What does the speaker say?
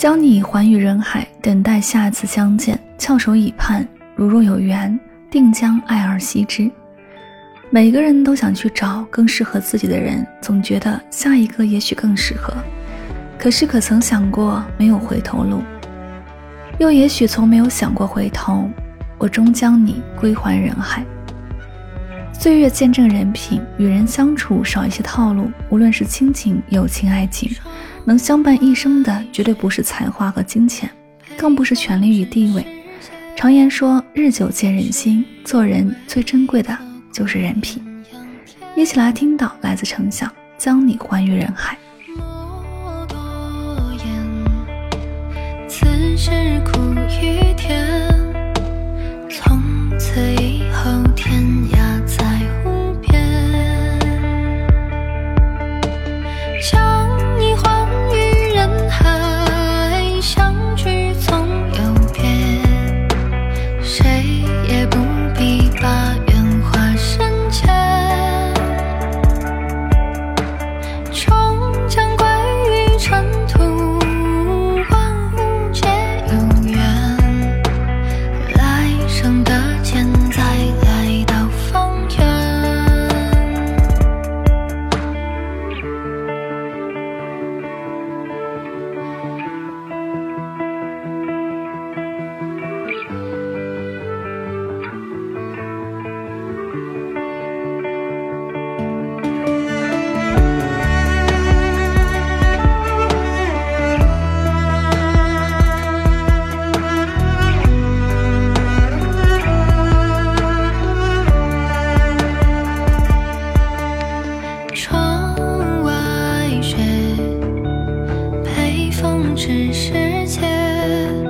将你还于人海，等待下次相见，翘首以盼。如若有缘，定将爱而惜之。每个人都想去找更适合自己的人，总觉得下一个也许更适合。可是可曾想过没有回头路？又也许从没有想过回头，我终将你归还人海。岁月见证人品，与人相处少一些套路。无论是亲情、友情、爱情，能相伴一生的绝对不是才华和金钱，更不是权力与地位。常言说，日久见人心，做人最珍贵的就是人品。一起来听到来自丞相，将你还于人海。红尘世界。